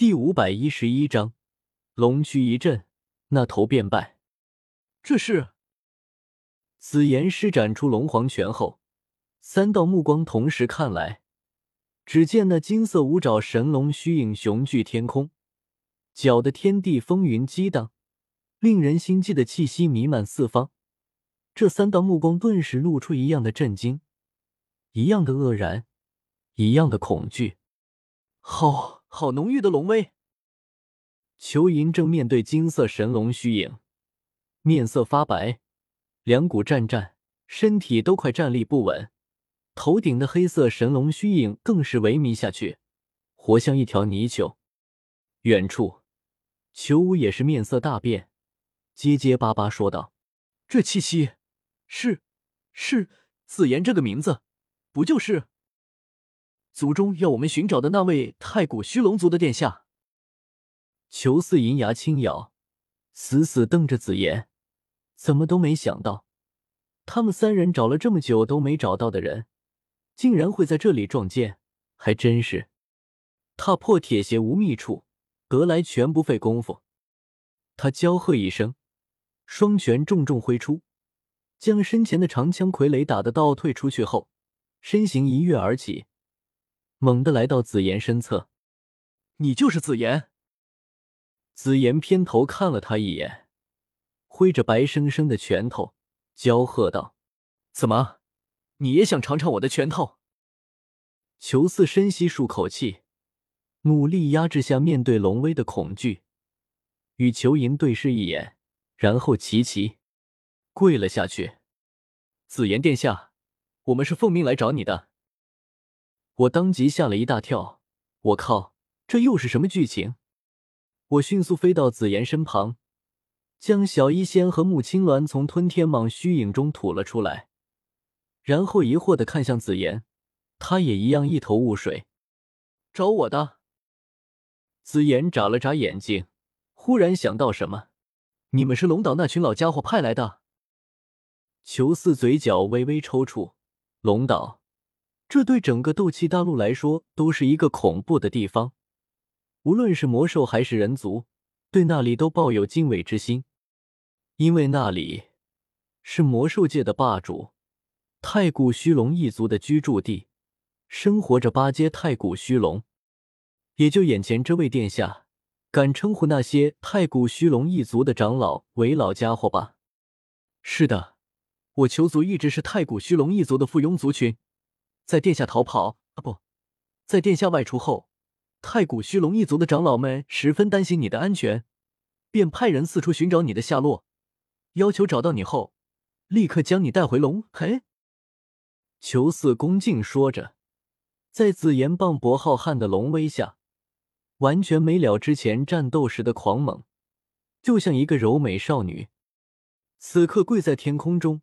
第五百一十一章，龙躯一震，那头便败。这是紫炎施展出龙皇拳后，三道目光同时看来，只见那金色五爪神龙虚影雄踞天空，搅得天地风云激荡，令人心悸的气息弥漫四方。这三道目光顿时露出一样的震惊，一样的愕然，一样的恐惧。好。好浓郁的龙威！裘银正面对金色神龙虚影，面色发白，两股战战，身体都快站立不稳。头顶的黑色神龙虚影更是萎靡下去，活像一条泥鳅。远处，裘武也是面色大变，结结巴巴说道：“这气息，是是紫妍这个名字，不就是？”族中要我们寻找的那位太古虚龙族的殿下，裘四银牙轻咬，死死瞪着紫妍，怎么都没想到，他们三人找了这么久都没找到的人，竟然会在这里撞见，还真是踏破铁鞋无觅处，得来全不费工夫。他娇喝一声，双拳重重挥出，将身前的长枪傀儡打得倒退出去后，身形一跃而起。猛地来到紫妍身侧，你就是紫妍。紫妍偏头看了他一眼，挥着白生生的拳头，娇喝道：“怎么，你也想尝尝我的拳头？”裘四深吸数口气，努力压制下面对龙威的恐惧，与裘银对视一眼，然后齐齐跪了下去：“紫妍殿下，我们是奉命来找你的。”我当即吓了一大跳，我靠，这又是什么剧情？我迅速飞到紫妍身旁，将小医仙和穆青鸾从吞天蟒虚影中吐了出来，然后疑惑的看向紫妍，他也一样一头雾水。找我的？紫妍眨了眨眼睛，忽然想到什么：“你们是龙岛那群老家伙派来的？”裘四嘴角微微抽搐，龙岛。这对整个斗气大陆来说都是一个恐怖的地方，无论是魔兽还是人族，对那里都抱有敬畏之心，因为那里是魔兽界的霸主太古虚龙一族的居住地，生活着八阶太古虚龙。也就眼前这位殿下，敢称呼那些太古虚龙一族的长老为老家伙吧？是的，我求族一直是太古虚龙一族的附庸族群。在殿下逃跑啊不，在殿下外出后，太古虚龙一族的长老们十分担心你的安全，便派人四处寻找你的下落，要求找到你后，立刻将你带回龙。嘿，裘四恭敬说着，在紫炎磅礴浩瀚的龙威下，完全没了之前战斗时的狂猛，就像一个柔美少女，此刻跪在天空中。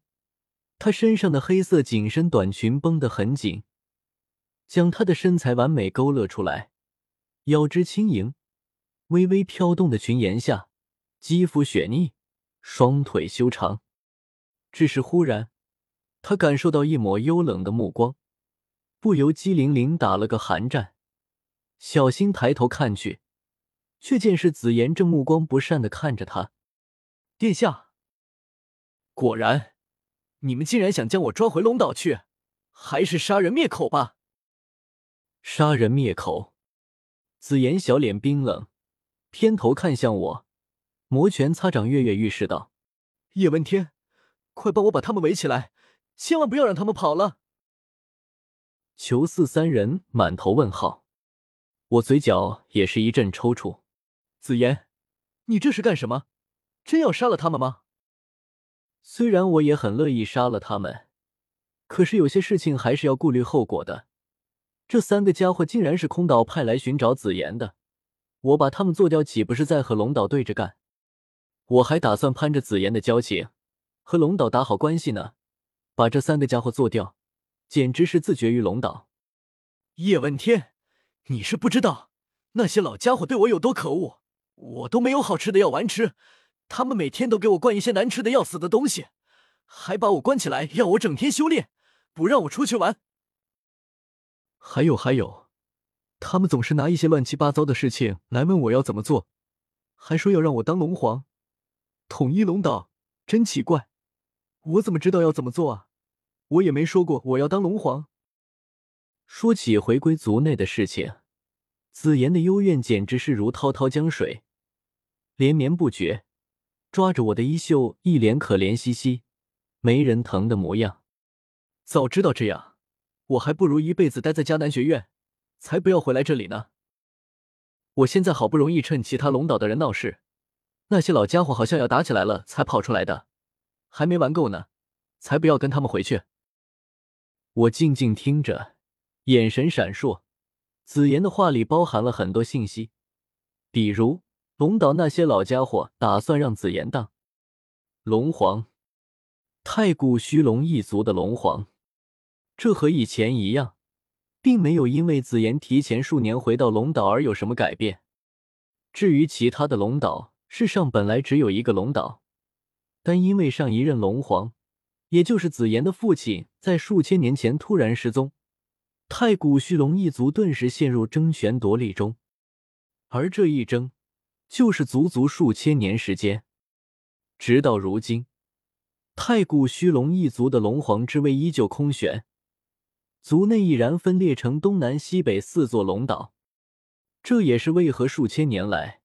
她身上的黑色紧身短裙绷得很紧，将她的身材完美勾勒出来。腰肢轻盈，微微飘动的裙沿下，肌肤雪腻，双腿修长。只是忽然，他感受到一抹幽冷的目光，不由机灵灵打了个寒战。小心抬头看去，却见是紫妍正目光不善的看着他。殿下，果然。你们竟然想将我抓回龙岛去，还是杀人灭口吧！杀人灭口！紫妍小脸冰冷，偏头看向我，摩拳擦掌，跃跃欲试道：“叶问天，快帮我把他们围起来，千万不要让他们跑了！”裘四三人满头问号，我嘴角也是一阵抽搐。紫妍，你这是干什么？真要杀了他们吗？虽然我也很乐意杀了他们，可是有些事情还是要顾虑后果的。这三个家伙竟然是空岛派来寻找紫妍的，我把他们做掉，岂不是在和龙岛对着干？我还打算攀着紫妍的交情，和龙岛打好关系呢。把这三个家伙做掉，简直是自绝于龙岛。叶问天，你是不知道那些老家伙对我有多可恶，我都没有好吃的药丸吃。他们每天都给我灌一些难吃的要死的东西，还把我关起来，要我整天修炼，不让我出去玩。还有还有，他们总是拿一些乱七八糟的事情来问我要怎么做，还说要让我当龙皇，统一龙岛，真奇怪。我怎么知道要怎么做啊？我也没说过我要当龙皇。说起回归族内的事情，紫妍的幽怨简直是如滔滔江水，连绵不绝，抓着我的衣袖，一脸可怜兮兮、没人疼的模样。早知道这样，我还不如一辈子待在迦南学院。才不要回来这里呢！我现在好不容易趁其他龙岛的人闹事，那些老家伙好像要打起来了才跑出来的，还没玩够呢，才不要跟他们回去。我静静听着，眼神闪烁。紫妍的话里包含了很多信息，比如龙岛那些老家伙打算让紫妍当龙皇，太古虚龙一族的龙皇，这和以前一样。并没有因为紫妍提前数年回到龙岛而有什么改变。至于其他的龙岛，世上本来只有一个龙岛，但因为上一任龙皇，也就是紫妍的父亲，在数千年前突然失踪，太古虚龙一族顿时陷入争权夺利中，而这一争，就是足足数千年时间。直到如今，太古虚龙一族的龙皇之位依旧空悬。族内已然分裂成东南西北四座龙岛，这也是为何数千年来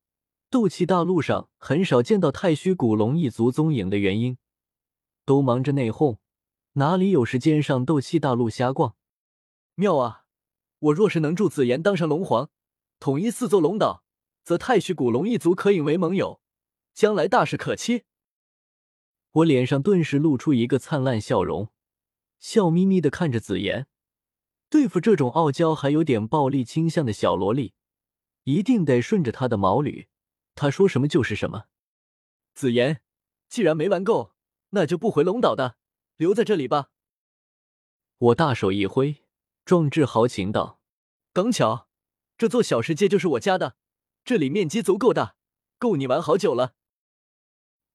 斗气大陆上很少见到太虚古龙一族踪影的原因。都忙着内讧，哪里有时间上斗气大陆瞎逛？妙啊！我若是能助紫妍当上龙皇，统一四座龙岛，则太虚古龙一族可引为盟友，将来大事可期。我脸上顿时露出一个灿烂笑容，笑眯眯的看着紫妍。对付这种傲娇还有点暴力倾向的小萝莉，一定得顺着她的毛捋，她说什么就是什么。紫妍，既然没玩够，那就不回龙岛的，留在这里吧。我大手一挥，壮志豪情道：“刚巧，这座小世界就是我家的，这里面积足够大，够你玩好久了。”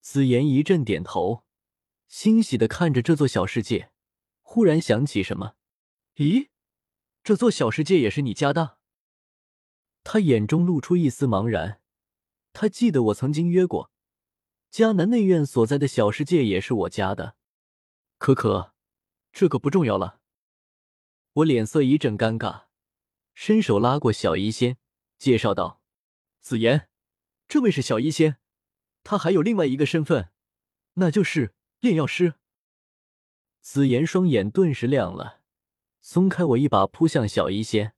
紫妍一阵点头，欣喜的看着这座小世界，忽然想起什么，咦？这座小世界也是你家的？他眼中露出一丝茫然。他记得我曾经约过，迦南内院所在的小世界也是我家的。可可，这个不重要了。我脸色一阵尴尬，伸手拉过小医仙，介绍道：“紫妍，这位是小医仙，他还有另外一个身份，那就是炼药师。”紫妍双眼顿时亮了。松开我一把，扑向小医仙。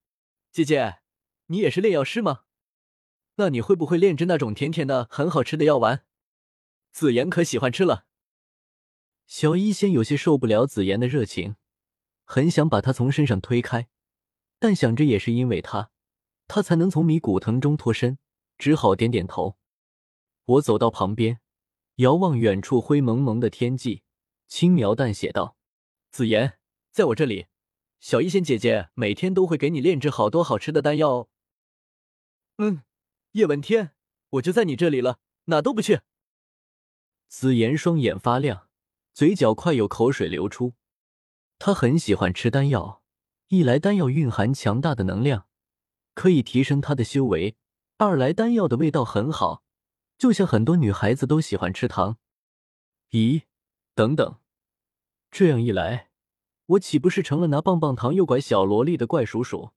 姐姐，你也是炼药师吗？那你会不会炼制那种甜甜的、很好吃的药丸？紫妍可喜欢吃了。小医仙有些受不了紫妍的热情，很想把她从身上推开，但想着也是因为她，她才能从迷骨藤中脱身，只好点点头。我走到旁边，遥望远处灰蒙蒙的天际，轻描淡写道：“紫妍，在我这里。”小医仙姐姐每天都会给你炼制好多好吃的丹药。嗯，叶问天，我就在你这里了，哪都不去。紫妍双眼发亮，嘴角快有口水流出。她很喜欢吃丹药，一来丹药蕴含强大的能量，可以提升她的修为；二来丹药的味道很好，就像很多女孩子都喜欢吃糖。咦，等等，这样一来。我岂不是成了拿棒棒糖诱拐小萝莉的怪叔叔？